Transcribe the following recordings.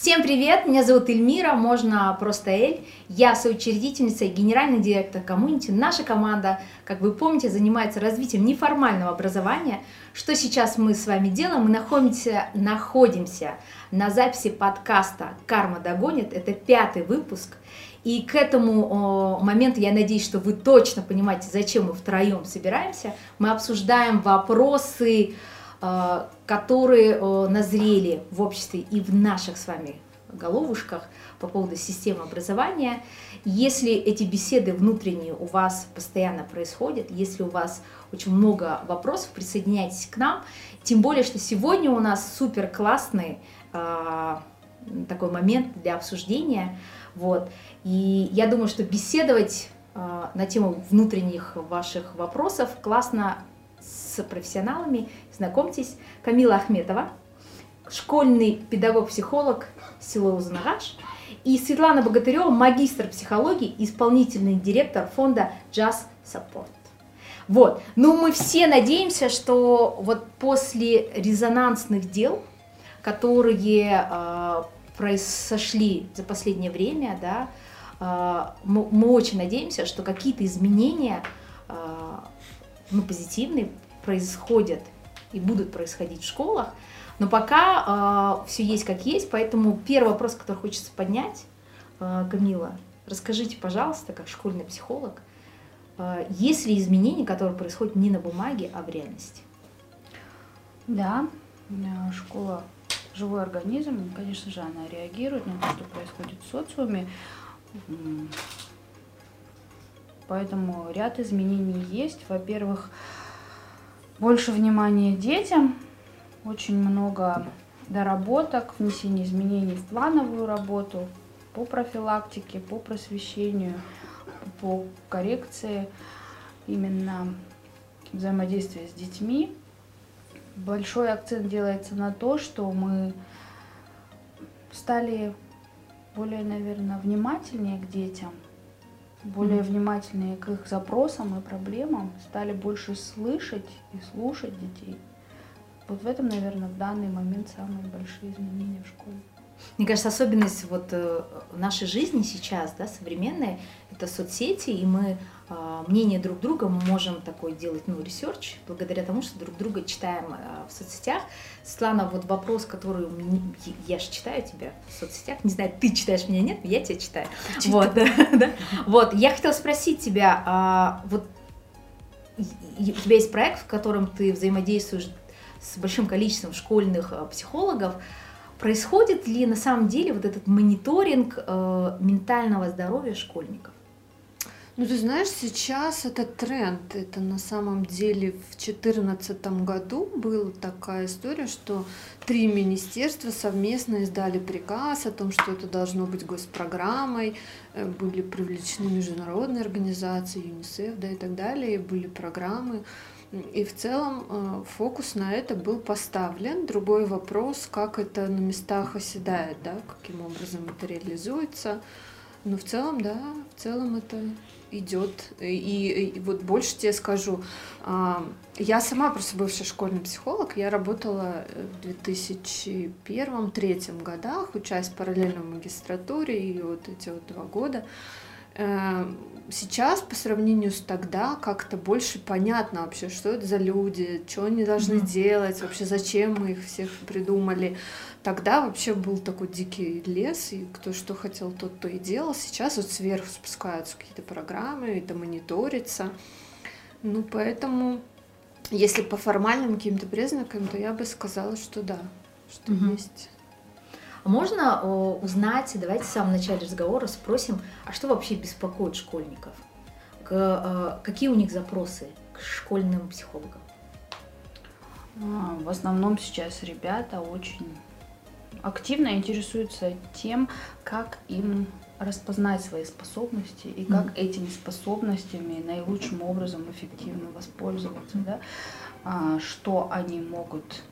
Всем привет, меня зовут Эльмира, можно просто Эль. Я соучредительница и генеральный директор комьюнити. Наша команда, как вы помните, занимается развитием неформального образования. Что сейчас мы с вами делаем? Мы находимся, находимся на записи подкаста «Карма догонит». Это пятый выпуск. И к этому моменту я надеюсь, что вы точно понимаете, зачем мы втроем собираемся. Мы обсуждаем вопросы, которые э, назрели в обществе и в наших с вами головушках по поводу системы образования. Если эти беседы внутренние у вас постоянно происходят, если у вас очень много вопросов, присоединяйтесь к нам. Тем более, что сегодня у нас супер классный э, такой момент для обсуждения. Вот. И я думаю, что беседовать э, на тему внутренних ваших вопросов классно с профессионалами. Знакомьтесь, Камила Ахметова, школьный педагог-психолог село Узнагаш, и Светлана Богатырева, магистр психологии, исполнительный директор фонда Jazz Support. Вот. Ну, мы все надеемся, что вот после резонансных дел, которые э, произошли за последнее время, да, э, мы, мы очень надеемся, что какие-то изменения э, ну, позитивные происходят и будут происходить в школах. Но пока э, все есть как есть, поэтому первый вопрос, который хочется поднять, э, Камила, расскажите, пожалуйста, как школьный психолог, э, есть ли изменения, которые происходят не на бумаге, а в реальности? Да, школа живой организм, конечно же, она реагирует на то, что происходит в социуме. Поэтому ряд изменений есть. Во-первых, больше внимания детям, очень много доработок, внесение изменений в плановую работу по профилактике, по просвещению, по коррекции именно взаимодействия с детьми. Большой акцент делается на то, что мы стали более, наверное, внимательнее к детям, более внимательные к их запросам и проблемам, стали больше слышать и слушать детей. Вот в этом, наверное, в данный момент самые большие изменения в школе. Мне кажется, особенность вот э, нашей жизни сейчас, да, современной, это соцсети, и мы мнение друг друга мы можем такой делать, ну, research, благодаря тому, что друг друга читаем э, в соцсетях. Светлана, вот вопрос, который я же читаю тебя в соцсетях, не знаю, ты читаешь меня, нет, я тебя читаю. Вот, да, да. вот, я хотела спросить тебя, а, вот у тебя есть проект, в котором ты взаимодействуешь с большим количеством школьных психологов, Происходит ли на самом деле вот этот мониторинг э, ментального здоровья школьников? Ну, ты знаешь, сейчас это тренд. Это на самом деле в 2014 году была такая история, что три министерства совместно издали приказ о том, что это должно быть госпрограммой. Э, были привлечены международные организации, ЮНИСЕФ да, и так далее. Были программы и в целом э, фокус на это был поставлен. Другой вопрос, как это на местах оседает, да, каким образом это реализуется. Но в целом, да, в целом это идет. И, и вот больше тебе скажу, а, я сама просто бывший школьный психолог, я работала в 2001-2003 годах, учась в магистратуре, и вот эти вот два года сейчас по сравнению с тогда как-то больше понятно вообще, что это за люди, что они должны mm-hmm. делать, вообще зачем мы их всех придумали. Тогда вообще был такой дикий лес, и кто что хотел, тот то и делал. Сейчас вот сверху спускаются какие-то программы, это мониторится. Ну, поэтому, если по формальным каким-то признакам, то я бы сказала, что да, что mm-hmm. есть. Можно узнать, давайте в самом начале разговора спросим, а что вообще беспокоит школьников? Э, какие у них запросы к школьным психологам? А, в основном сейчас ребята очень активно интересуются тем, как им распознать свои способности и как mm. этими способностями наилучшим образом эффективно воспользоваться, да, а, что они могут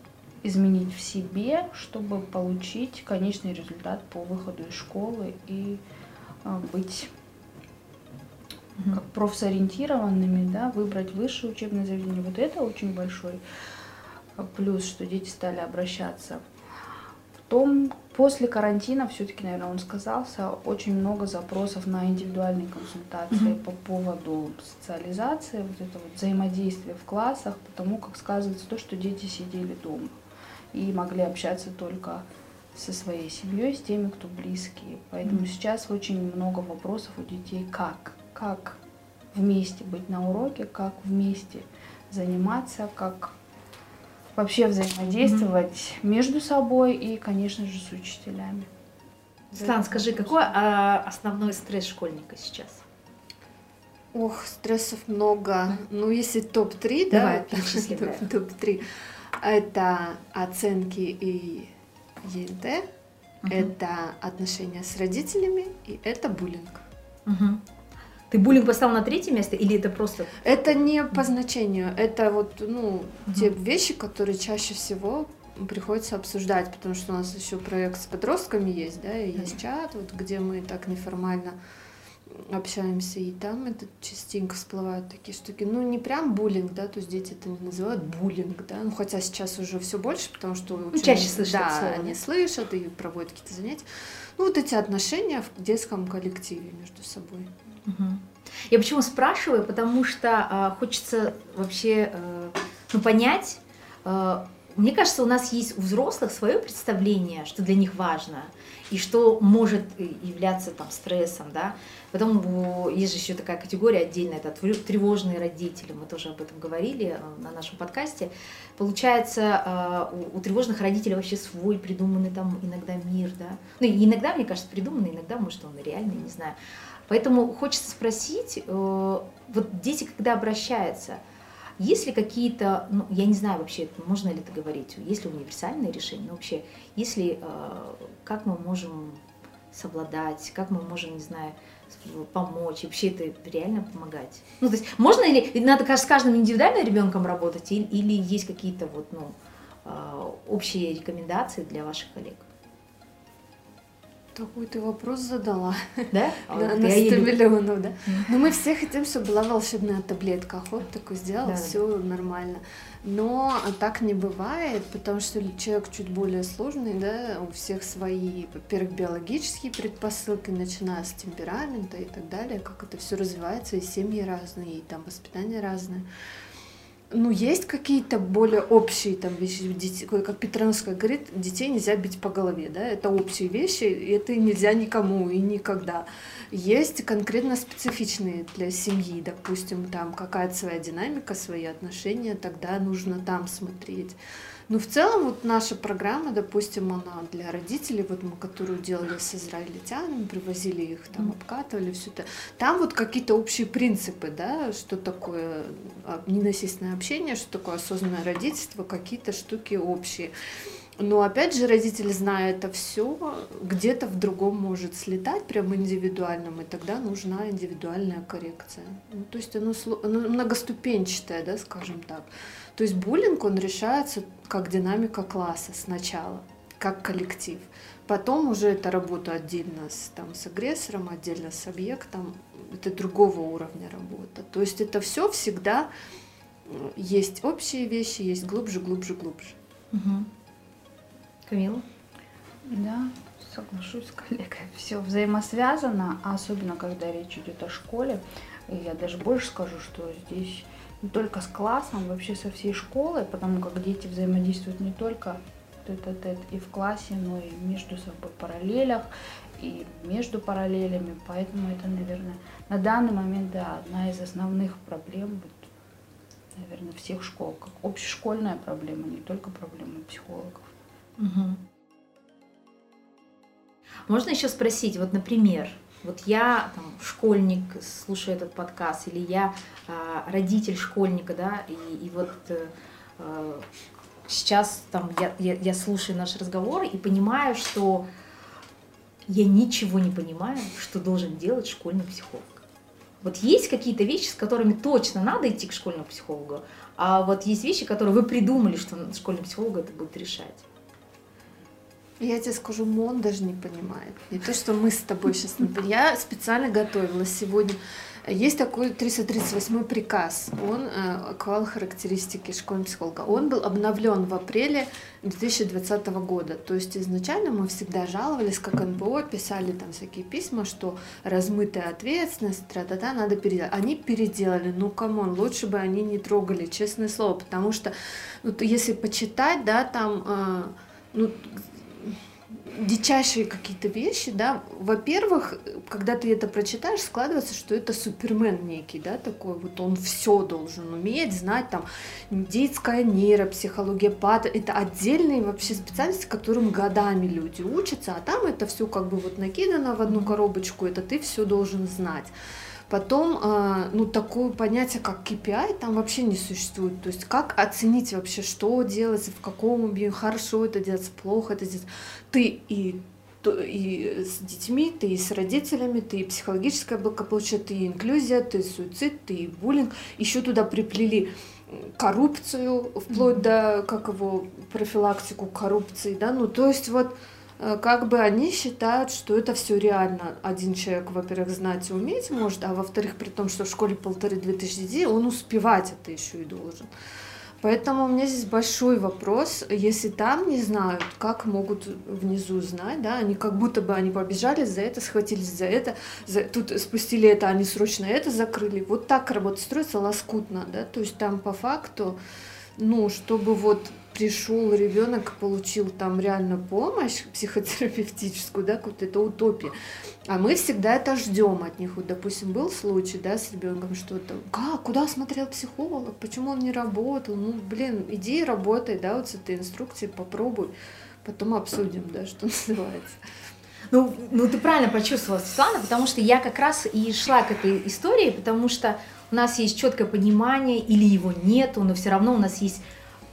изменить в себе, чтобы получить конечный результат по выходу из школы и а, быть как профсориентированными, да, выбрать высшее учебное заведение. Вот это очень большой а, плюс, что дети стали обращаться. Потом, после карантина, все-таки, наверное, он сказался, очень много запросов на индивидуальные консультации Мгм. по поводу социализации, вот это вот взаимодействия в классах, потому как сказывается то, что дети сидели дома и могли общаться только со своей семьей, с теми, кто близкие. Поэтому Мгм. сейчас очень много вопросов у детей, как, как вместе быть на уроке, как вместе заниматься, как вообще взаимодействовать между собой и, конечно же, с учителями. Светлана, скажи, какой а, основной стресс школьника сейчас? Ох, стрессов много. Ну, если топ-3, Давай, да, перечисли, да. топ- топ-3, это оценки и ЕНТ, Мгм. это отношения с родителями и это буллинг. Мгм. Ты буллинг поставил на третье место или это просто... Это не по значению, это вот, ну, те Мгм. вещи, которые чаще всего приходится обсуждать, потому что у нас еще проект с подростками есть, да, и есть чат, вот, где мы так неформально общаемся, и там это частенько всплывают такие штуки. Ну, не прям буллинг, да, то есть дети это не называют буллинг, да, ну, хотя сейчас уже все больше, потому что очень- чаще слышат да, слово, они слышат и проводят какие-то занятия. Ну, вот эти отношения в детском коллективе между собой. Мгм. Я почему спрашиваю, потому что а, хочется вообще э, ну, понять. э, мне кажется, у нас есть у взрослых свое представление, что для них важно и что может э, являться там стрессом, да. Потом есть же еще такая категория отдельная, это трев- тревожные родители, мы тоже об этом говорили э, на нашем подкасте. Получается, э, у, тревожных родителей вообще свой придуманный там иногда мир, да. Ну, иногда, мне кажется, придуманный, иногда, может, он реальный, не знаю. Поэтому хочется спросить, вот дети, когда обращаются, есть ли какие-то, ну, я не знаю вообще, можно ли это говорить, есть ли универсальные решения, но вообще, если, э, как мы можем совладать, как мы можем, не знаю, помочь, вообще это реально помогать? Ну, то есть, можно ли, надо с каждым индивидуально ребенком работать, или, или есть какие-то вот, ну, э, общие рекомендации для ваших коллег? Такой ты вопрос задала. Да? А На, вот на я 100 и люблю. миллионов, да? Но мы все хотим, чтобы была волшебная таблетка. Хоп, такой сделал, Да. все нормально. Но так не бывает, потому что человек чуть более сложный, да, у всех свои, во-первых, биологические предпосылки, начиная с темперамента и так далее, как это все развивается, и семьи разные, и там воспитание разное. Ну, есть какие-то более общие там вещи, детей, как Петрановская говорит, детей нельзя бить по голове, да, это общие вещи, и это нельзя никому и никогда. Есть конкретно специфичные для семьи, допустим, там какая-то своя динамика, свои отношения, тогда нужно там смотреть. Ну, в целом, вот наша программа, допустим, она для родителей, вот мы, которую делали с израильтянами, привозили их, там, обкатывали, все это. Там вот какие-то общие принципы, да, что такое а, ненасильственное общение, что такое осознанное родительство, какие-то штуки общие. Но опять же, родитель, зная это все, где-то в другом может слетать, прям индивидуальном, и тогда нужна индивидуальная коррекция. Ну, то есть оно, оно многоступенчатое, да, скажем так. То есть буллинг, он решается как динамика класса сначала, как коллектив. Потом уже это работа отдельно с, там, с агрессором, отдельно с объектом. Это другого уровня работа. То есть это все всегда м, есть общие вещи, есть глубже, глубже, глубже. Мгм. Камила? Да, соглашусь с коллегой. Все взаимосвязано, а особенно когда речь идет о школе. Я даже больше скажу, что здесь не только с классом, вообще со всей школой, потому как дети взаимодействуют не только тет-а-тет и в классе, но и между собой параллелях, и между параллелями. Поэтому это, наверное, на данный момент, да, одна из основных проблем, наверное, всех школ, как общешкольная проблема, не только проблема психологов. Мгм. Можно еще спросить, вот, например, вот я там школьник, слушаю этот подкаст, или я а, родитель школьника, да, и, и вот э, э, сейчас там я, я, я слушаю наш разговор и понимаю, что я ничего не понимаю, что должен делать школьный психолог. Вот есть какие-то вещи, с которыми точно надо идти к школьному психологу, а вот есть вещи, которые вы придумали, что школьный психолог это будет решать. Я тебе скажу, МОН даже не понимает. Не то, что мы с тобой сейчас не. Я специально готовилась сегодня. Есть такой 338 приказ, он э, оклал характеристики школьного психолога. Он был обновлен в апреле 2020 года. То есть изначально мы всегда жаловались, как НПО, писали там всякие письма, что размытая ответственность, тра-та-та, надо переделать. Они переделали, ну come on, лучше бы они не трогали, честное слово, потому что, ну, если почитать, да, там, э, ну, дичайшие какие-то вещи, да, во-первых, когда ты это прочитаешь, складывается, что это супермен некий, да, такой вот он все должен уметь, знать, там, детская нейропсихология, пат, это отдельные вообще специальности, которым годами люди учатся, а там это все как бы вот накидано в одну коробочку, это ты все должен знать. Потом, а, ну, такое понятие, как KPI, там вообще не существует. То есть, как оценить вообще, что делается, в каком объеме, хорошо это делается, плохо это делается. Ты и и с детьми, ты и с родителями, ты и психологическое благополучие, ты и инклюзия, ты и суицид, ты и буллинг. Еще туда приплели коррупцию, вплоть mm-hmm. до, как его, профилактику коррупции, да, ну, то есть вот как бы они считают, что это все реально. Один человек, во-первых, знать и уметь может, а во-вторых, при том, что в школе полторы-две тысячи детей, он успевать это еще и должен. Поэтому у меня здесь большой вопрос, если там не знают, как могут внизу знать, да, они как будто бы они побежали за это, схватились за это, за, тут спустили это, они срочно это закрыли. Вот так работа строится лоскутно, да, то есть там по факту, ну, чтобы вот пришел ребенок, получил там реально помощь психотерапевтическую, да, какую-то это утопия. А мы всегда это ждем от них. Вот, допустим, был случай, да, с ребенком что-то. Как? Куда смотрел психолог? Почему он не работал? Ну, блин, иди и работай, да, вот с этой инструкцией попробуй. Потом обсудим, да, что называется. Ну, ну, ты правильно почувствовала, Светлана, потому что я как раз и шла к этой истории, потому что у нас есть четкое понимание, или его нету, но все равно у нас есть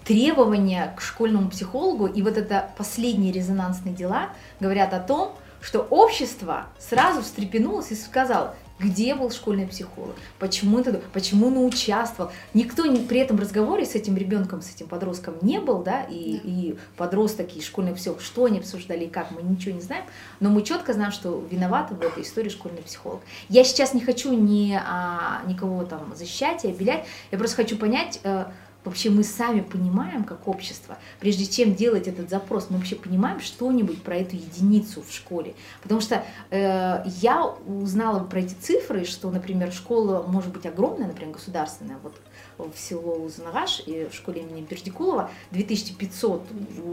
требования к школьному психологу и вот это последние резонансные дела говорят о том, что общество сразу встрепенулось и сказало, где был школьный психолог, почему это, почему он участвовал. Никто при этом разговоре с этим ребенком, с этим подростком не был, да, и, и подросток, и школьный психолог, что они обсуждали и как, мы ничего не знаем, но мы четко знаем, что виноваты в этой истории школьный психолог. Я сейчас не хочу ни, а, никого там защищать и обелять, я просто хочу понять, э, вообще мы сами понимаем, как общество, прежде чем делать этот запрос, мы вообще понимаем что-нибудь про эту единицу в школе. Потому что э, я узнала про эти цифры, что, например, школа может быть огромная, например, государственная, вот в село Узнаваш и в школе имени Бердикулова 2500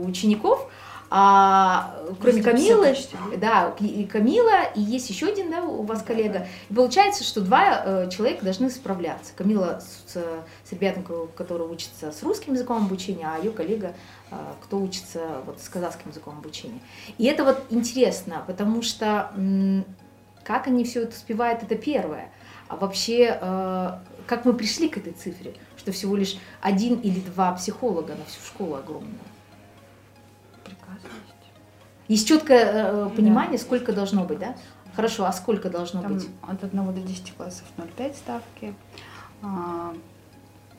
учеников, а, кроме Камилы, да, и Камила, и есть еще один, да, у вас коллега. И получается, что два э, человека должны справляться. Камила с, с ребятами, которые учатся с русским языком обучения, а ее коллега, э, кто учится вот с казахским языком обучения. И это вот интересно, потому что м, как они все это успевают, это первое. А вообще, э, как мы пришли к этой цифре, что всего лишь один или два психолога на всю школу огромную. Есть четкое э, понимание, да. сколько должно быть, да? Хорошо, а сколько должно Там быть? От 1 до 10 классов 0,5 ставки, а,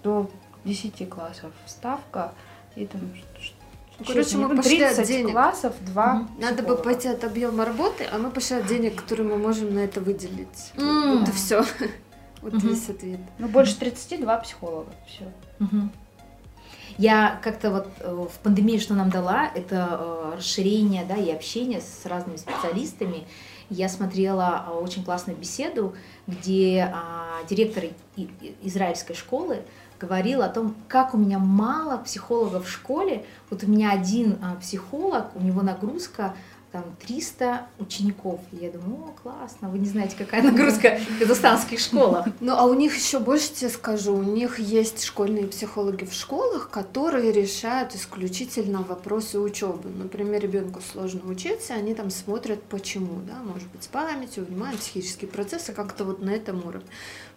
до 10 классов ставка, и там Короче, мы пошли от денег. классов, 2 угу. Надо бы пойти от объема работы, а мы пошли от денег, которые мы можем на это выделить. Mm. Вот и все. Вот угу. весь ответ. Ну, больше 32 психолога. Все. Угу. Я как-то вот э, в пандемии, что нам дала, это э, расширение да, и общение с разными специалистами. Я смотрела э, очень классную беседу, где а, директор израильской школы говорил о том, как у меня мало психологов в школе. Вот у меня один а, психолог, у него нагрузка там 300 учеников. И я думаю, о, классно, вы не знаете, какая нагрузка в казахстанских школах. Ну, а у них еще больше тебе скажу, у них есть школьные психологи в школах, которые решают исключительно вопросы учебы. Например, ребенку сложно учиться, они там смотрят почему, да, может быть, с памятью, вниманием, психические процессы, как-то вот на этом уровне.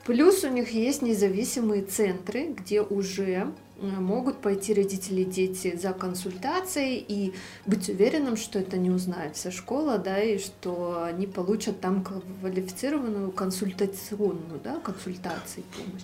Плюс у них есть независимые центры, где уже Э, могут пойти родители и дети за консультацией и быть уверенным, что это не узнает вся школа, да, и что они получат там квалифицированную консультационную, да, консультацию помощь.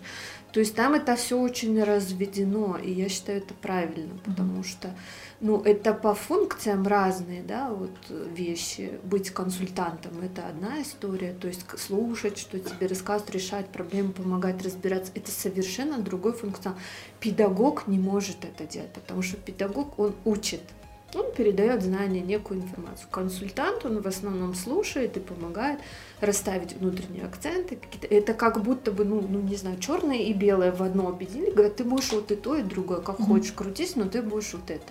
То есть там это все очень разведено, и я считаю это правильно, потому mm-hmm. что, ну, это по функциям разные, да, вот вещи. Быть консультантом это одна история, то есть слушать, что тебе рассказывают, решать проблемы, помогать разбираться, это совершенно другой функционал. Педагог не может это делать, потому что педагог он учит, он передает знания, некую информацию. Консультант, он в основном слушает и помогает расставить внутренние акценты. Это как будто бы, ну, ну не знаю, черное и белое в одно объединили. Говорят, ты будешь вот и то, и другое, как mm-hmm. хочешь крутись, но ты будешь вот это.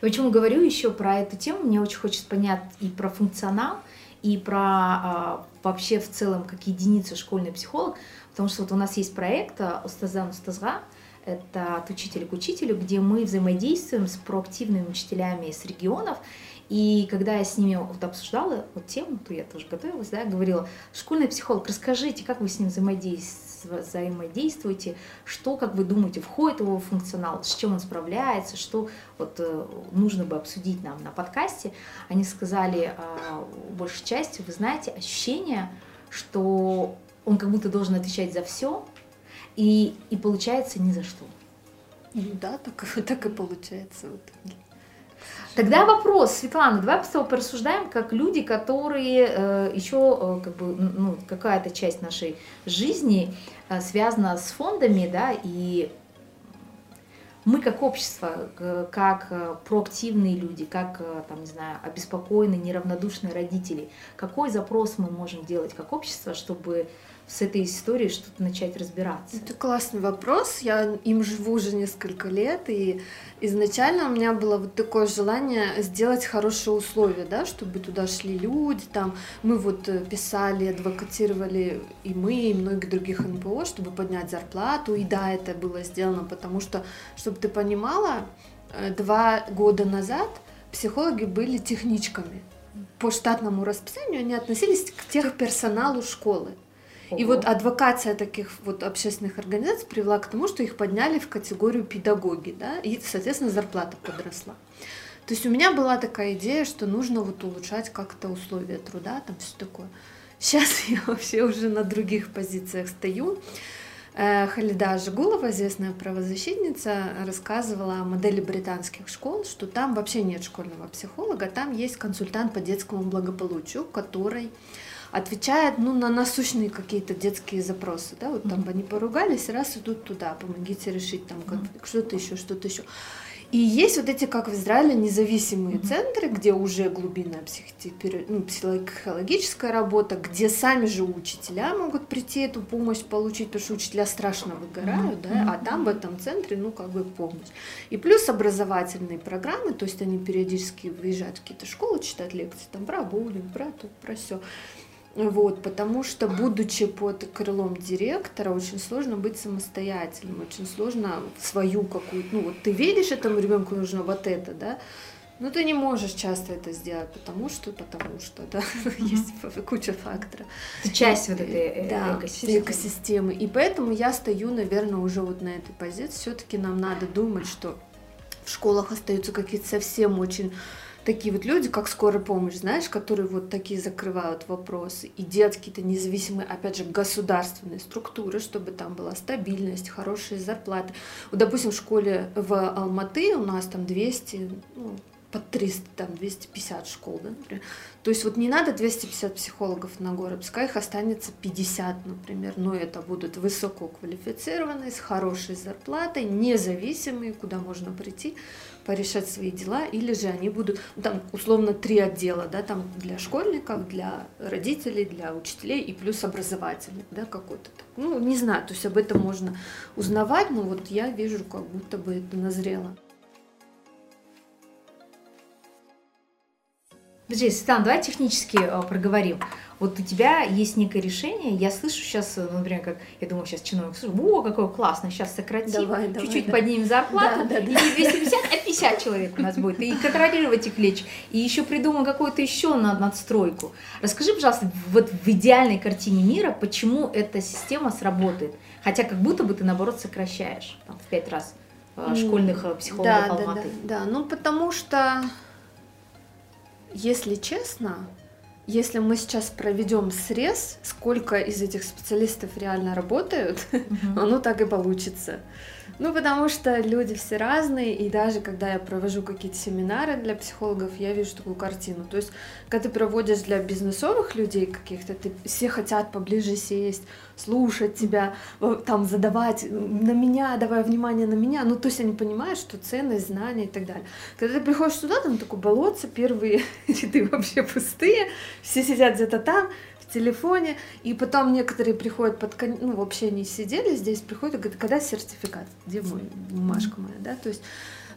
Почему говорю еще про эту тему? Мне очень хочется понять и про функционал, и про а, вообще в целом как единицу школьный психолог, потому что вот у нас есть проект «Устазан Устазга», это от учителя к учителю, где мы взаимодействуем с проактивными учителями из регионов. И когда я с ними вот обсуждала вот тему, то я тоже готовилась, да, говорила, школьный психолог, расскажите, как вы с ним взаимодействуете, что, как вы думаете, входит в его функционал, с чем он справляется, что вот э, нужно бы обсудить нам на подкасте. Они сказали, э, большей частью, вы знаете, ощущение, что он как будто должен отвечать за все, и, и получается ни за что. Ну да, так, так и получается в итоге. Тогда вопрос, Светлана, давай просто порассуждаем, как люди, которые э, еще э, как бы, ну, какая-то часть нашей жизни э, связана с фондами, да, и мы как общество, как э, проактивные люди, как, э, там, не знаю, обеспокоенные, неравнодушные родители, какой запрос мы можем делать как общество, чтобы с этой историей что-то начать разбираться? Это классный вопрос. Я им живу уже несколько лет, и изначально у меня было вот такое желание сделать хорошие условия, да, чтобы туда шли люди, там мы вот э, писали, адвокатировали и мы, и многие других НПО, чтобы поднять зарплату, и да, это было сделано, потому что, чтобы ты понимала, э, два года назад психологи были техничками. По штатному расписанию они относились к техперсоналу школы. И вот адвокация таких вот общественных организаций привела к тому, что их подняли в категорию педагоги, да, и, соответственно, зарплата подросла. То есть у меня была такая идея, что нужно вот улучшать как-то условия труда, там все такое. Сейчас я вообще уже на других позициях стою. Э, Халида Жигулова, известная правозащитница, рассказывала о модели британских школ, что там вообще нет школьного психолога, там есть консультант по детскому благополучию, который отвечает ну, на насущные какие-то детские запросы. Да? Вот там они поругались, раз идут туда, помогите решить там конфликт, что-то еще, что-то еще. И есть вот эти, как в Израиле, независимые mm-hmm. центры, где уже глубинная психотипи... ну, психологическая работа, где сами же учителя могут прийти эту помощь получить, потому что учителя страшно выгорают, mm-hmm. да, а там в этом центре, ну, как бы помощь. И плюс образовательные программы, то есть они периодически выезжают в какие-то школы, читают лекции там про буллинг, про то, про все. Вот, потому что, будучи под крылом директора, очень сложно быть самостоятельным, очень сложно свою какую-то, ну вот ты видишь этому ребенку нужно вот это, да, но ты не можешь часто это сделать, потому что, потому что, да, mm-hmm. есть куча факторов. Часть вот этой э, да, экосистемы. экосистемы. И поэтому я стою, наверное, уже вот на этой позиции. Все-таки нам надо думать, что в школах остаются какие-то совсем очень такие вот люди, как скорая помощь, знаешь, которые вот такие закрывают вопросы и делать какие-то независимые, опять же, государственные структуры, чтобы там была стабильность, хорошие зарплаты. Вот, допустим, в школе в Алматы у нас там 200, ну, под 300, там 250 школ, да, например. То есть вот не надо 250 психологов на город, пускай их останется 50, например, но это будут высококвалифицированные, с хорошей зарплатой, независимые, куда можно прийти, порешать свои дела, или же они будут, ну, там, условно, три отдела, да, там для школьников, для родителей, для учителей и плюс образовательных, да, какой-то. Ну, не знаю, то есть об этом можно узнавать, но вот я вижу, как будто бы это назрело. Подожди, Светлана, давай технически э, проговорим. Вот у тебя есть некое решение, я слышу сейчас, э, ну, например, как, я думаю, сейчас чиновник слушает, о, какое классно, сейчас сократим, чуть-чуть да. поднимем зарплату, да, да, и не 250, а 50 человек у нас будет, и контролировать их лечь, и еще придумаем какую-то еще надстройку. Расскажи, пожалуйста, вот в идеальной картине мира, почему эта система сработает, хотя как будто бы ты, наоборот, сокращаешь там, в пять раз э, школьных психологов да, Алматы. Да, да, да, ну потому что если честно, если мы сейчас проведем срез, сколько из этих специалистов реально работают, угу. оно так и получится. Ну, потому что люди все разные, и даже когда я провожу какие-то семинары для психологов, я вижу такую картину. То есть, когда ты проводишь для бизнесовых людей каких-то, ты, все хотят поближе сесть, слушать тебя, там задавать на меня, давай внимание на меня. Ну, то есть они понимают, что ценность, знания и так далее. Когда ты приходишь туда, там такое болотце, первые ряды вообще пустые, все сидят где-то там, телефоне, и потом некоторые приходят под ну вообще не сидели здесь, приходят и говорят, когда сертификат, где мой бумажка моя, да, то есть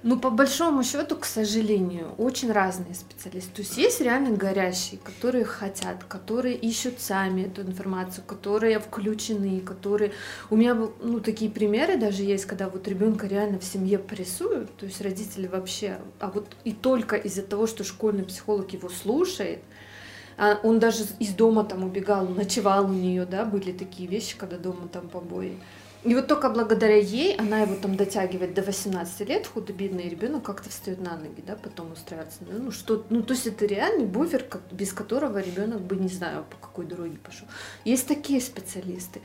ну, по большому счету, к сожалению, очень разные специалисты. То есть есть реально горящие, которые хотят, которые ищут сами эту информацию, которые включены, которые... У меня ну, такие примеры даже есть, когда вот ребенка реально в семье прессуют, то есть родители вообще... А вот и только из-за того, что школьный психолог его слушает, он даже из дома там убегал, ночевал у нее, да, были такие вещи, когда дома там побои. И вот только благодаря ей она его там дотягивает до 18 лет, худо-бедный ребенок как-то встает на ноги, да, потом устраивается. Ну, что, ну, то есть это реальный буфер, как, без которого ребенок бы не знаю, по какой дороге пошел. Есть такие специалисты.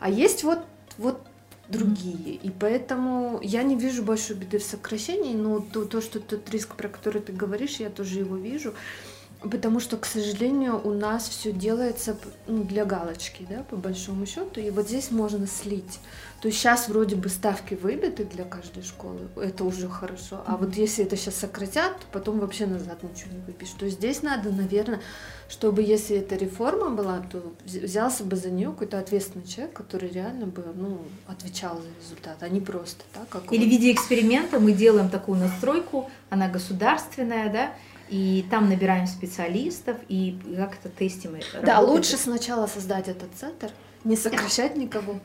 А есть вот, вот другие. И поэтому я не вижу большой беды в сокращении, но то, то, что тот риск, про который ты говоришь, я тоже его вижу. Потому что, к сожалению, у нас все делается ну, для галочки, да, по большому счету. И вот здесь можно слить. То есть сейчас вроде бы ставки выбиты для каждой школы, это уже хорошо. А вот если это сейчас сократят, то потом вообще назад ничего не выбьешь. То есть здесь надо, наверное, чтобы если эта реформа была, то взялся бы за нее какой-то ответственный человек, который реально бы ну, отвечал за результат, а не просто так. Как Или в виде эксперимента мы делаем такую настройку, она государственная, да, и там набираем специалистов и как-то тестим это. Да, работает. лучше сначала создать этот центр, не сокращать никого,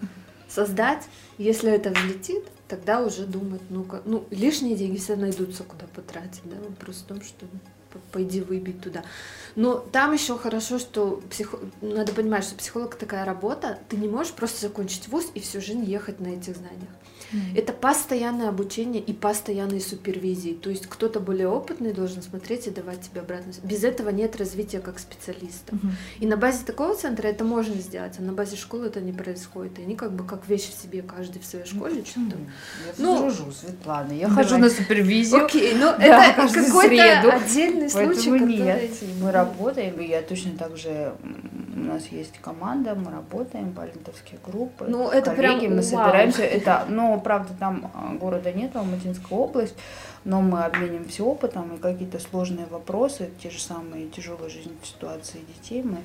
создать, если это взлетит, тогда уже думать, ну-ка, ну, лишние деньги все найдутся, куда потратить, да, вопрос в том, что пойди выбить туда. Но там еще хорошо, что психо... надо понимать, что психолог такая работа, ты не можешь просто закончить вуз и всю жизнь ехать на этих знаниях. Mm-hmm. Это постоянное обучение и постоянные супервизии. То есть кто-то более опытный должен смотреть и давать тебе обратно. Без этого нет развития как специалиста. Mm-hmm. И на базе такого центра это можно сделать, а на базе школы это не происходит. И они как бы как вещи в себе, каждый в своей ну, школе. Ну, что-то. Я ну, дружу, Светлана. Я Давай. хожу на супервизию. Окей, ну да, это какой-то отдельный случай, который... нет, мы работаем, и я точно так же у нас есть команда, мы работаем, палентовские группы, ну, это коллеги, прям, мы собираемся. Это, но, правда, там а, города нет, Алматинская область, но мы обмениваемся опытом, и какие-то сложные вопросы, те же самые тяжелые жизненные ситуации детей мы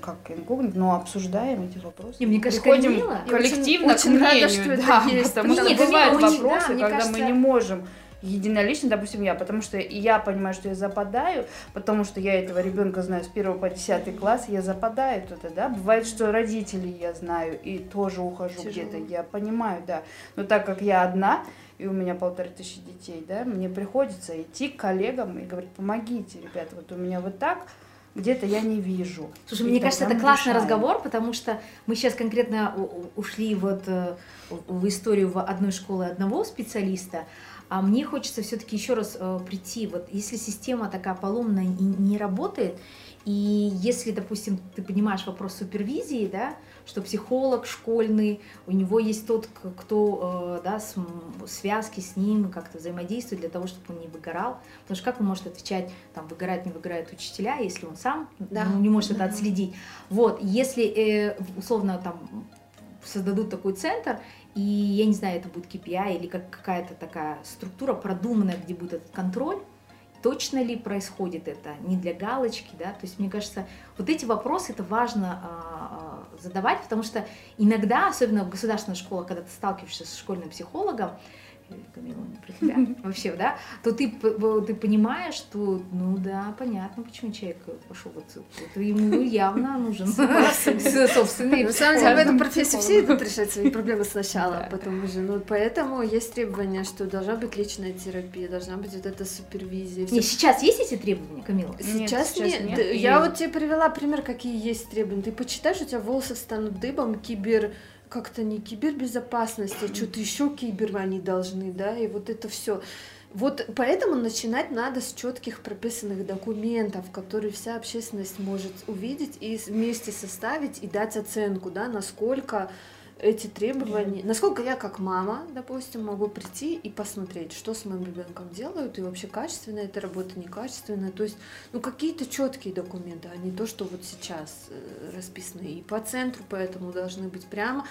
как инкогнито, но обсуждаем эти вопросы. И мне кажется, Приходим коллективно очень, к мнению, рада, что это да, есть. потому что бывают вопросы, да, когда кажется... мы не можем единолично, допустим, я, потому что я понимаю, что я западаю, потому что я этого ребенка знаю с первого по десятый класс, я западаю туда, да. Бывает, что родителей я знаю и тоже ухожу где-то, я понимаю, да. Но так как я одна, и у меня полторы тысячи детей, да, мне приходится идти к коллегам и говорить, помогите, ребята, вот у меня вот так, где-то я не вижу. Слушай, и мне кажется, это классный решаем. разговор, потому что мы сейчас конкретно ушли вот э, в историю в одной школы одного специалиста, а мне хочется все-таки еще раз э, прийти, вот если система такая поломная и не работает, и если, допустим, ты понимаешь вопрос супервизии, да, что психолог школьный, у него есть тот, кто, э, да, с, связки с ним как-то взаимодействует для того, чтобы он не выгорал. Потому что как он может отвечать, там, выгорает, не выгорает учителя, если он сам да. ну, не может это отследить. Вот, если, э, условно, там, создадут такой центр, и я не знаю, это будет KPI или как какая-то такая структура продуманная, где будет этот контроль, точно ли происходит это, не для галочки, да, то есть мне кажется, вот эти вопросы это важно а, а, задавать, потому что иногда, особенно в государственной школе, когда ты сталкиваешься с школьным психологом, Камила, не про тебя вообще, да, то ты, ты понимаешь, что, ну да, понятно, почему человек пошел в отцу. Это ему явно нужен собственный На самом деле, в этом профессии все идут решать свои проблемы сначала, а потом уже. Ну, поэтому есть требования, что должна быть личная терапия, должна быть вот эта супервизия. Не, сейчас есть эти требования, Камила? Сейчас нет. Я вот тебе привела пример, какие есть требования. Ты почитаешь, у тебя волосы станут дыбом, кибер как-то не кибербезопасность, а что-то еще кибер они должны, да, и вот это все. Вот поэтому начинать надо с четких прописанных документов, которые вся общественность может увидеть и вместе составить и дать оценку, да, насколько эти требования, насколько я как мама, допустим, могу прийти и посмотреть, что с моим ребенком делают, и вообще качественная эта работа, некачественная. То есть, ну, какие-то четкие документы, а не то, что вот сейчас э, расписано. И по центру поэтому должны быть прямо.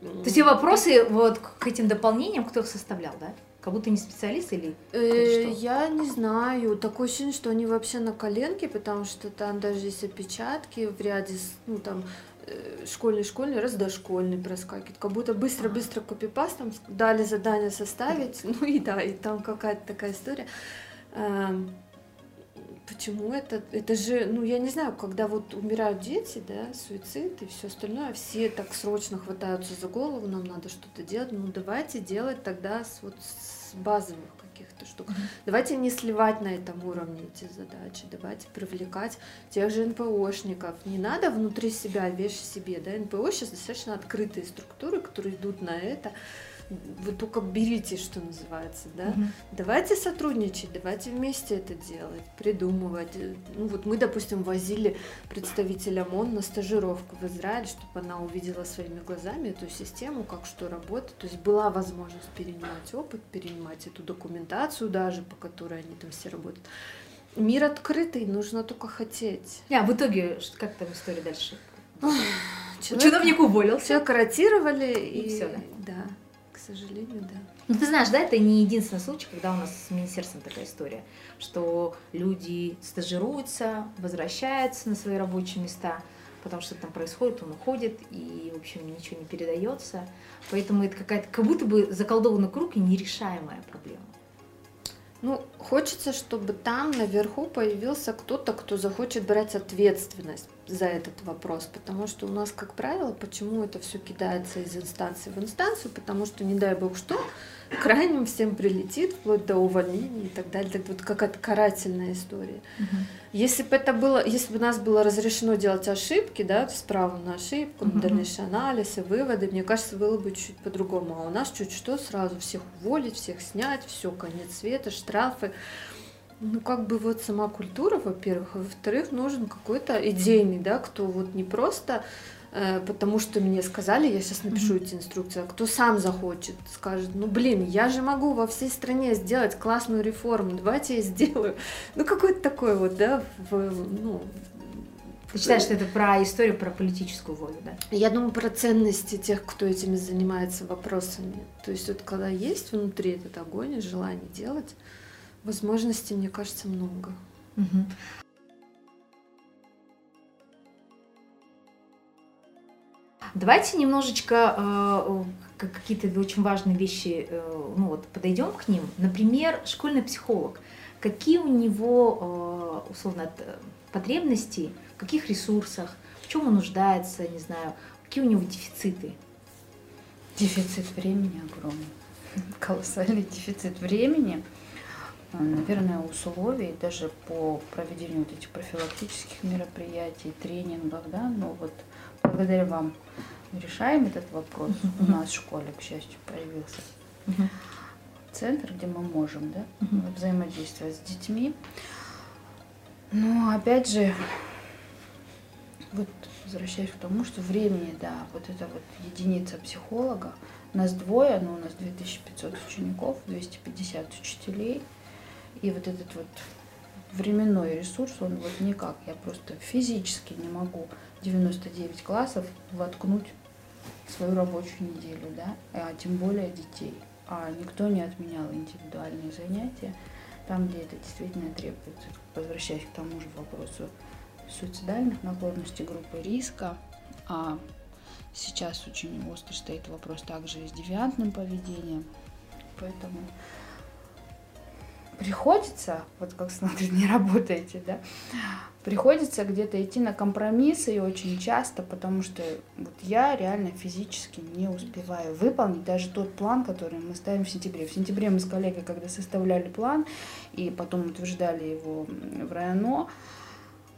То есть и вопросы вот к этим дополнениям кто их составлял, да? Как будто не специалист или э, Я не знаю. Такое ощущение, что они вообще на коленке, потому что там даже есть опечатки в ряде, ну там школьный, школьный, раз дошкольный проскакивает. Как будто быстро-быстро копипастом дали задание составить. Ну и да, и там какая-то такая история. Почему это? Это же, ну я не знаю, когда вот умирают дети, да, суицид и все остальное, все так срочно хватаются за голову, нам надо что-то делать. Ну давайте делать тогда с, вот с базовых каких-то штук. Давайте не сливать на этом уровне эти задачи, давайте привлекать тех же НПОшников. Не надо внутри себя вещь себе, да, НПО сейчас достаточно открытые структуры, которые идут на это вы только берите, что называется, да. Угу. Давайте сотрудничать, давайте вместе это делать, придумывать. Ну вот мы, допустим, возили представителя МОН на стажировку в Израиль, чтобы она увидела своими глазами эту систему, как что работает. То есть была возможность перенимать опыт, перенимать эту документацию даже, по которой они там все работают. Мир открытый, нужно только хотеть. А в итоге, как там история дальше? Человек, Чиновник уволился. Человека ротировали и, и все, да? Да сожалению, да. Ну, ты знаешь, да, это не единственный случай, когда у нас с министерством такая история, что люди стажируются, возвращаются на свои рабочие места, потому что там происходит, он уходит, и, в общем, ничего не передается. Поэтому это какая-то, как будто бы заколдованный круг и нерешаемая проблема. Ну, хочется, чтобы там наверху появился кто-то, кто захочет брать ответственность за этот вопрос, потому что у нас, как правило, почему это все кидается из инстанции в инстанцию, потому что, не дай бог что, крайним всем прилетит, вплоть до увольнения и так далее. Так вот какая-то карательная история. Угу. Если бы это было, если бы у нас было разрешено делать ошибки, да, справа на ошибку, угу. дальнейший анализ и выводы, мне кажется, было бы чуть по-другому. А у нас чуть что, сразу всех уволить, всех снять, все, конец света, штрафы. Ну, как бы вот сама культура, во-первых, а во-вторых, нужен какой-то идейный, да, кто вот не просто Э, потому что мне сказали, я сейчас напишу эти инструкции, а кто сам захочет, скажет, ну блин, я же могу во всей стране сделать классную реформу, давайте я сделаю. Ну какой-то такой вот, да, в, ну, ты считаешь, что это про историю, про политическую волю, да? Я думаю, про ценности тех, кто этими занимается вопросами. То есть вот когда есть внутри этот огонь и желание делать, возможностей, мне кажется, много. Угу. Давайте немножечко э, какие-то очень важные вещи, э, ну вот подойдем к ним. Например, школьный психолог. Какие у него, э, условно, потребности, в каких ресурсах, в чем он нуждается, не знаю, какие у него дефициты? Дефицит времени огромный. Колоссальный дефицит времени наверное, условий даже по проведению вот этих профилактических мероприятий, тренингов, да, но вот благодаря вам решаем этот вопрос. У нас в школе, к счастью, появился центр, где мы можем да, взаимодействовать с детьми. Но опять же, вот возвращаясь к тому, что времени, да, вот это вот единица психолога, нас двое, но у нас 2500 учеников, 250 учителей, и вот этот вот временной ресурс, он вот никак, я просто физически не могу 99 классов воткнуть в свою рабочую неделю, да, а тем более детей. А никто не отменял индивидуальные занятия там, где это действительно требуется. Возвращаясь к тому же вопросу суицидальных наклонностей группы риска, а сейчас очень остро стоит вопрос также и с девиантным поведением, поэтому приходится, вот как смотрите, не работаете, да, приходится где-то идти на компромиссы и очень часто, потому что вот я реально физически не успеваю выполнить даже тот план, который мы ставим в сентябре. В сентябре мы с коллегой, когда составляли план и потом утверждали его в районо,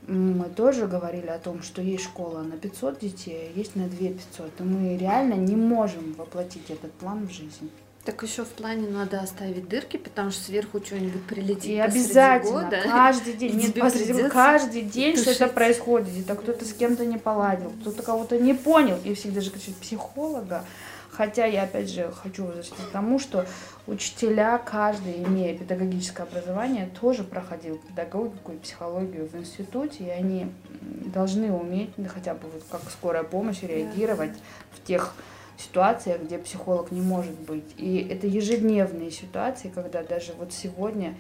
мы тоже говорили о том, что есть школа на 500 детей, а есть на 2 500, и мы реально не можем воплотить этот план в жизнь. Так еще в плане надо оставить дырки, потому что сверху что-нибудь прилетит. И обязательно, года. каждый день, нет, тебе посреди- каждый день что-то тушить. происходит. Это кто-то с кем-то не поладил, кто-то кого-то не понял. И все даже кричат психолога. Хотя я опять же хочу возвращаться к тому, что учителя, каждый, имея педагогическое образование, тоже проходил педагогику и психологию в институте, и они должны уметь, хотя бы вот как скорая помощь, реагировать в тех ситуациях, где психолог не может быть. И это ежедневные ситуации, когда даже вот сегодня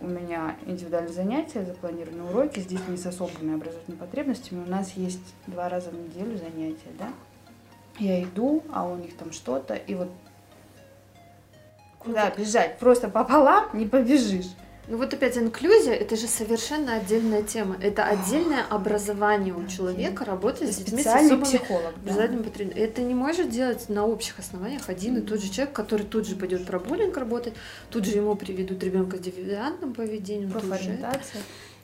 у меня индивидуальные занятия, запланированные уроки с детьми с особыми образовательными потребностями. У нас есть два раза в неделю занятия, да? Я иду, а у них там что-то, и вот куда бежать? Просто пополам не побежишь. Ну вот опять инклюзия, это же совершенно отдельная тема. Это отдельное образование у человека, работать с детьми с особыми психолог. да. потребностями. Это не может делать на общих основаниях один и тот же человек, который тут же пойдет про буллинг работать, тут же ему приведут ребенка с девиантным поведением. Профориентация.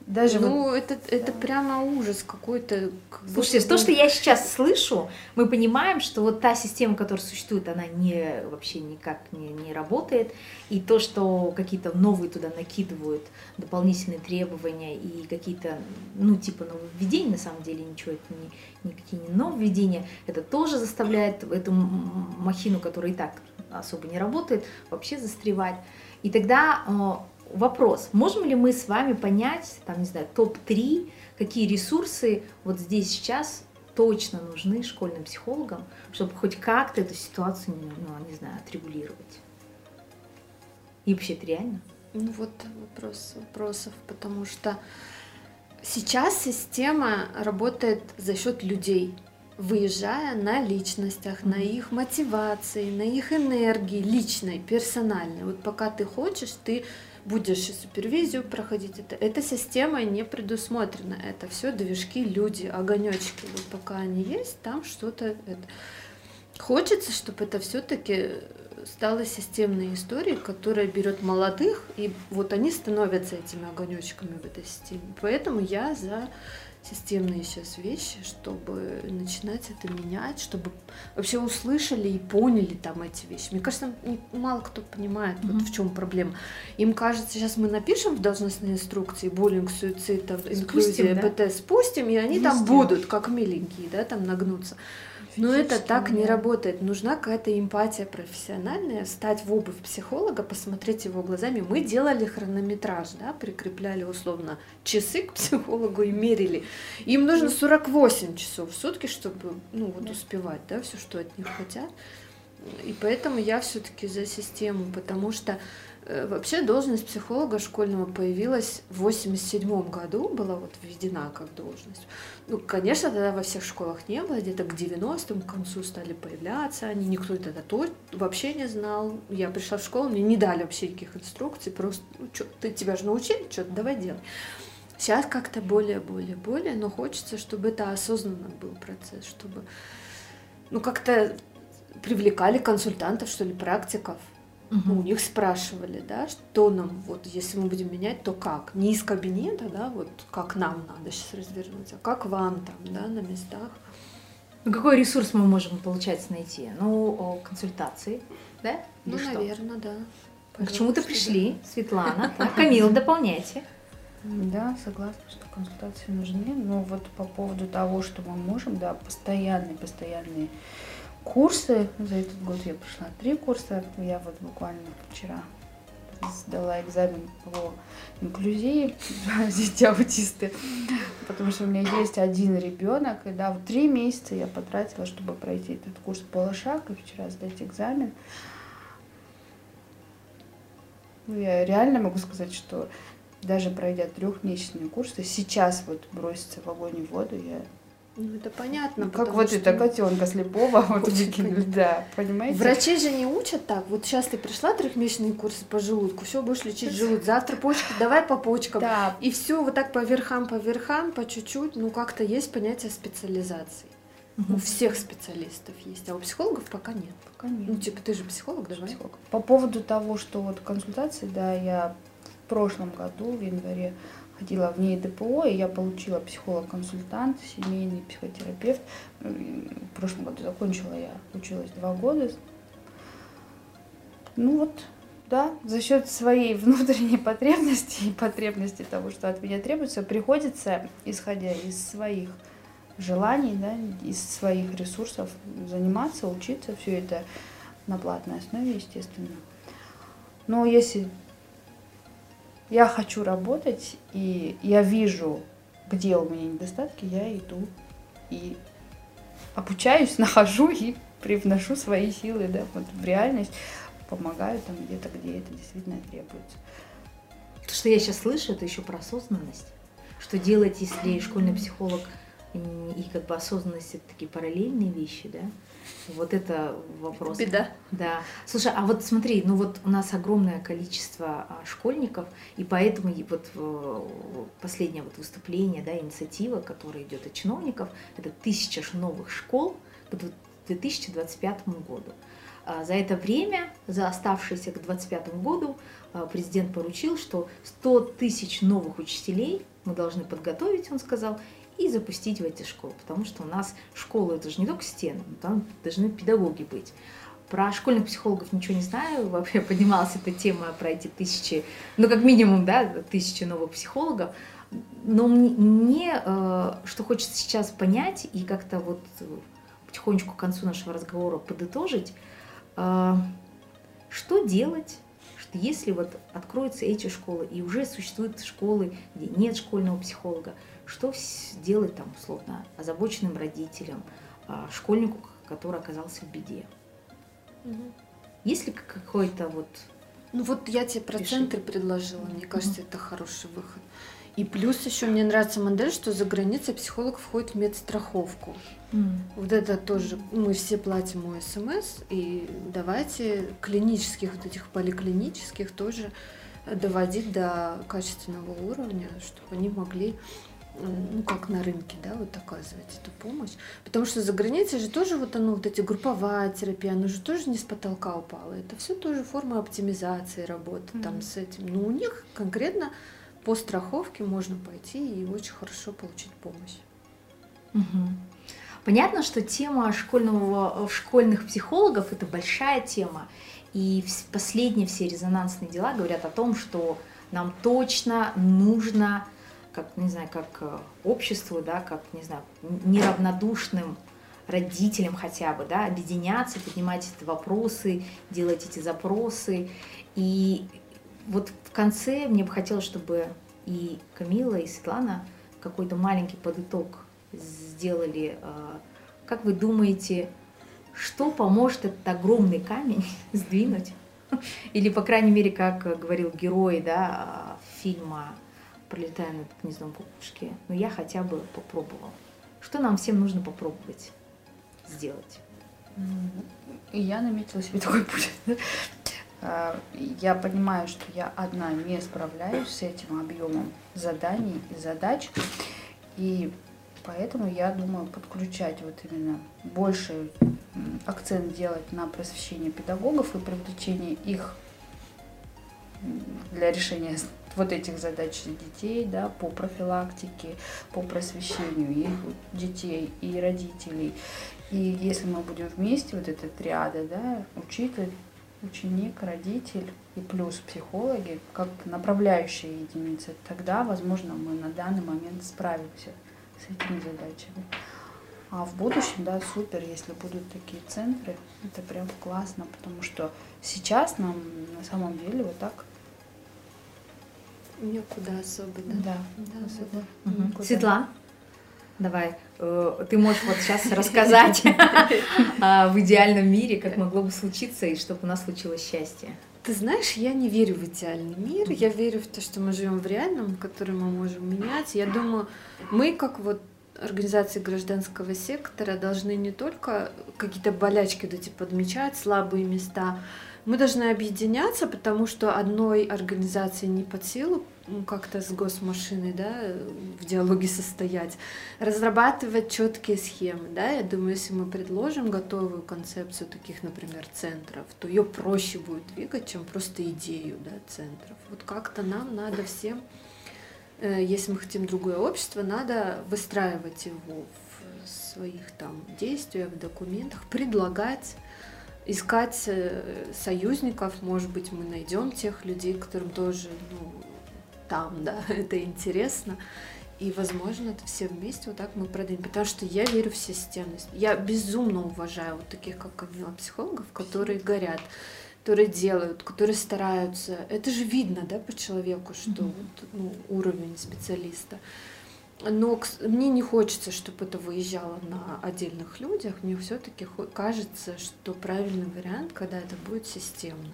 Даже вот ну, это, это да. прямо ужас какой-то. как Слушайте, будто то, что я сейчас слышу, мы понимаем, что вот та система, которая существует, она не, вообще никак не, не работает. И то, что какие-то новые туда накидывают дополнительные требования и какие-то, ну, типа нововведений, на самом деле ничего это не, никакие не нововведения, это тоже заставляет эту махину, которая и так особо не работает, вообще застревать. И тогда э, вопрос, можем ли мы с вами понять, там, не знаю, топ-3, какие ресурсы вот здесь сейчас точно нужны школьным психологам, чтобы хоть как-то эту ситуацию, ну, не знаю, отрегулировать? И вообще это реально? Ну вот вопрос вопросов, потому что сейчас система работает за счет людей, выезжая на личностях, на их мотивации, на их энергии личной, персональной. Вот пока ты хочешь, ты будешь супервизию проходить. Это, эта система не предусмотрена. Это все движки, люди, огонечки. Вот пока они есть, там что-то это. Хочется, чтобы это все-таки стала системной историей, которая берет молодых, и вот они становятся этими огонечками в этой системе. Поэтому я за системные сейчас вещи, чтобы начинать это менять, чтобы вообще услышали и поняли там эти вещи. Мне кажется, мало кто понимает, Мгм. вот в чем проблема. Им кажется, сейчас мы напишем в должностные инструкции буллинг, суицид, там, инклюзия, да? ПТ, спустим, и они там Везде. будут, как миленькие, да, там нагнутся. Но это так не работает. Нужна какая-то эмпатия профессиональная, встать в обувь психолога, посмотреть его глазами. Мы делали хронометраж, да, прикрепляли условно часы к психологу и мерили. Им нужно 48 часов в сутки, чтобы ну, вот Да. успевать, да, все, что от них хотят. И поэтому я все-таки за систему, потому что вообще должность психолога школьного появилась в 87 году, была вот введена как должность. Ну, конечно, тогда во всех школах не было, где-то к 90-м, к концу стали появляться они, никто тогда то вообще не знал. Я пришла в школу, мне не дали вообще никаких инструкций, просто, ну, чё, ты тебя же научили, что-то давай делай. Сейчас как-то более, более, более, но хочется, чтобы это осознанно был процесс, чтобы, ну, как-то привлекали консультантов, что ли, практиков, ну, у них спрашивали, да, что нам, вот если мы будем менять, то как? Не из кабинета, да, вот как нам надо сейчас развернуться, а как вам там, да, на местах. Ну, какой ресурс мы можем, получается, найти? Ну, о, консультации, да? Или Ну, что? наверное, да. Мы к чему-то Пожалуйста, пришли, Светлана. Так, Камила, дополняйте. Да, согласна, что консультации нужны. Но вот по поводу того, что мы можем, да, постоянные, постоянные курсы. За этот год я прошла три курса. Я вот буквально вчера сдала экзамен по инклюзии дети аутисты, потому что у меня есть один ребенок, и да, вот три месяца я потратила, чтобы пройти этот курс полошаг и вчера сдать экзамен. Ну, я реально могу сказать, что даже пройдя трехмесячные курсы, сейчас вот броситься в огонь и в воду, я... Ну, это понятно. Ну, как вот что это котенка слепого вот выкинули, да, понимаете? Врачи же не учат так. Вот сейчас ты пришла трехмесячные курсы по желудку, все, будешь лечить желудок. Завтра почки, давай по почкам. Да, И все вот так по верхам, по верхам, по чуть-чуть. Ну, как-то есть понятие специализации. У всех специалистов есть, а у психологов пока нет. пока нет. Ну, типа, ты же психолог, давай. Психолог. По поводу того, что вот консультации, да, я в прошлом году, в январе, ходила в ней ДПО, и я получила психолог-консультант, семейный психотерапевт. В прошлом году закончила я, училась два года. Ну вот, да, за счет своей внутренней потребности и потребности того, что от меня требуется, приходится, исходя из своих желаний, да, из своих ресурсов, заниматься, учиться, все это на платной основе, естественно. Но если я хочу работать, и я вижу, где у меня недостатки, я иду и обучаюсь, нахожу и привношу свои силы да, вот в реальность помогают там где-то, где это действительно требуется. То, что я сейчас слышу, это еще про осознанность. Что делать, если школьный психолог и как бы осознанность это такие параллельные вещи, да? Вот это вопрос. Беда. Да. Слушай, а вот смотри, ну вот у нас огромное количество а, школьников, и поэтому вот последнее вот выступление, да, инициатива, которая идет от чиновников, это тысяча новых школ к 2025 году. А за это время, за оставшееся к 2025 году, а, президент поручил, что 100 тысяч новых учителей мы должны подготовить, он сказал, и запустить в эти школы. Потому что у нас школы это же не только стены, там должны педагоги быть. Про школьных психологов ничего не знаю, вообще поднималась эта тема про эти тысячи, ну как минимум, да, тысячи новых психологов. Но мне, э, что хочется сейчас понять и как-то вот потихонечку к концу нашего разговора подытожить, а, что делать, если вот откроются эти школы и уже существуют школы, где нет школьного психолога, что делать там условно озабоченным родителям, а, школьнику, который оказался в беде? Угу. Есть ли какой-то вот ну вот я тебе проценты предложила, мне кажется, это хороший выход. И плюс еще мне нравится модель, что за границей психолог входит в медстраховку. Mm. Вот это тоже, мы все платим мой СМС, и давайте клинических, вот этих поликлинических тоже доводить до качественного уровня, чтобы они могли ну, как на рынке, да, вот оказывать эту помощь. Потому что за границей же тоже вот оно, вот эти групповая терапия, оно же тоже не с потолка упало. Это все тоже форма оптимизации работы mm-hmm. там с этим. Но у них конкретно по страховке можно пойти и очень хорошо получить помощь. Угу. Понятно, что тема школьного, школьных психологов это большая тема. И последние все резонансные дела говорят о том, что нам точно нужно, как, не знаю, как э, обществу, да, как, не знаю, неравнодушным родителям хотя бы, да, объединяться, поднимать эти вопросы, делать эти запросы. И вот в конце мне бы хотелось, чтобы и Камила, и Светлана какой-то маленький подыток сделали. А, как вы думаете, что поможет этот огромный камень сдвинуть? Или, по крайней мере, как говорил герой да, фильма «Пролетая над гнездом кукушки», ну я хотя бы попробовал. Что нам всем нужно попробовать сделать? И я наметила себе такой путь. Э, я понимаю, что я одна не справляюсь с этим объемом заданий и задач, и поэтому я думаю подключать вот именно больше акцент делать на просвещение педагогов и привлечение их для решения вот этих задач детей, да, по профилактике, по просвещению их детей и родителей. И если мы будем вместе, вот эта триада, да, учитель, ученик, родитель и плюс психологи как направляющие единицы, тогда, возможно, мы на данный момент справимся с этими задачами. А в будущем, да, супер, если будут такие центры, это прям классно, потому что сейчас нам на самом деле вот так Некуда особо, да? Да, да особо. Угу. Светлана, давай, э, ты можешь вот сейчас рассказать в идеальном мире, как могло бы случиться, и чтобы у нас случилось счастье. Ты знаешь, я не верю в идеальный мир, я верю в то, что мы живем в реальном, который мы можем менять. Я думаю, мы как вот организации гражданского сектора должны не только какие-то болячки вот эти подмечать, слабые места, мы должны объединяться, потому что одной организации не под силу как-то с госмашиной, да, в диалоге состоять, разрабатывать четкие схемы, да, я думаю, если мы предложим готовую концепцию таких, например, центров, то ее проще будет двигать, чем просто идею, да, центров. Вот как-то нам надо всем, э, если мы хотим другое общество, надо выстраивать его в своих там действиях, в документах, предлагать искать э, союзников, может быть, мы найдем тех людей, которым тоже, ну, там, да, это интересно. И, возможно, это все вместе вот так мы продадим. Потому что я верю в системность. Я безумно уважаю вот таких, как Камила, психологов, которые горят, которые делают, которые стараются. Это же видно, да, по человеку, что mm-hmm. вот, ну, уровень специалиста. Но мне не хочется, чтобы это выезжало на отдельных людях. Мне все-таки кажется, что правильный вариант, когда это будет системно.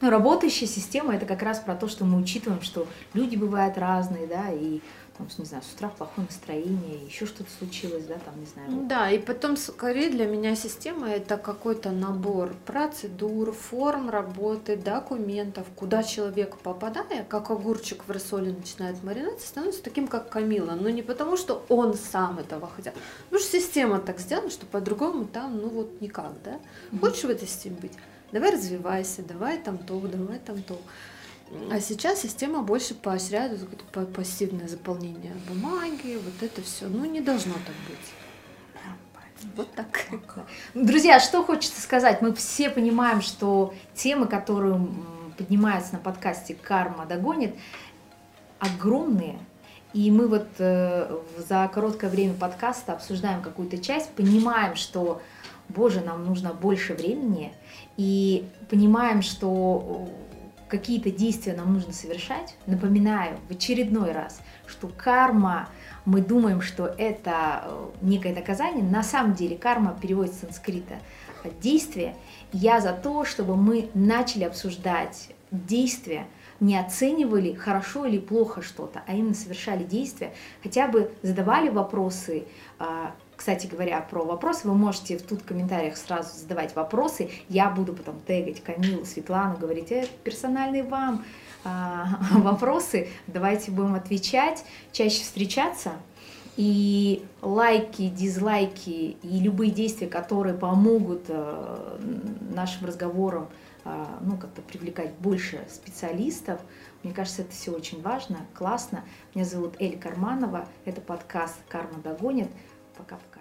Ну, работающая система это как раз про то, что мы учитываем, что люди бывают разные, да, и там, не знаю, с утра плохое настроение, еще что-то случилось, да, там, не знаю. Да, и потом, скорее, для меня система это какой-то набор процедур, форм работы, документов, куда человек, попадая, как огурчик в рассоле начинает маринаться, становится таким, как Камила. Но не потому, что он сам этого хотел, потому что система так сделана, что по-другому там, ну вот никак, да. Хочешь в этой системе быть? Давай развивайся, давай там то, давай там то. А сейчас система больше поощряет вот пассивное заполнение бумаги, вот это все. Ну, не должно так быть. Вот так. Друзья, что хочется сказать? Мы все понимаем, что темы, которые поднимаются на подкасте «Карма догонит», огромные. И мы вот э, за короткое время подкаста обсуждаем какую-то часть, понимаем, что, боже, нам нужно больше времени, и понимаем, что какие-то действия нам нужно совершать, напоминаю в очередной раз, что карма, мы думаем, что это э, некое наказание, на самом деле карма переводится с санскрита действие. Я за то, чтобы мы начали обсуждать действия, не оценивали хорошо или плохо что-то, а именно совершали действия, хотя бы задавали вопросы, а, кстати говоря, про вопросы, вы можете в тут комментариях сразу задавать вопросы. Я буду потом тегать Камилу, Светлану, говорить, это персональные вам а, вопросы. Давайте будем отвечать, чаще встречаться. И лайки, дизлайки и любые действия, которые помогут э, нашим разговорам э, ну, как-то привлекать больше специалистов, мне кажется, это все очень важно, классно. Меня зовут Эль Карманова, это подкаст «Карма догонит». Пока-пока.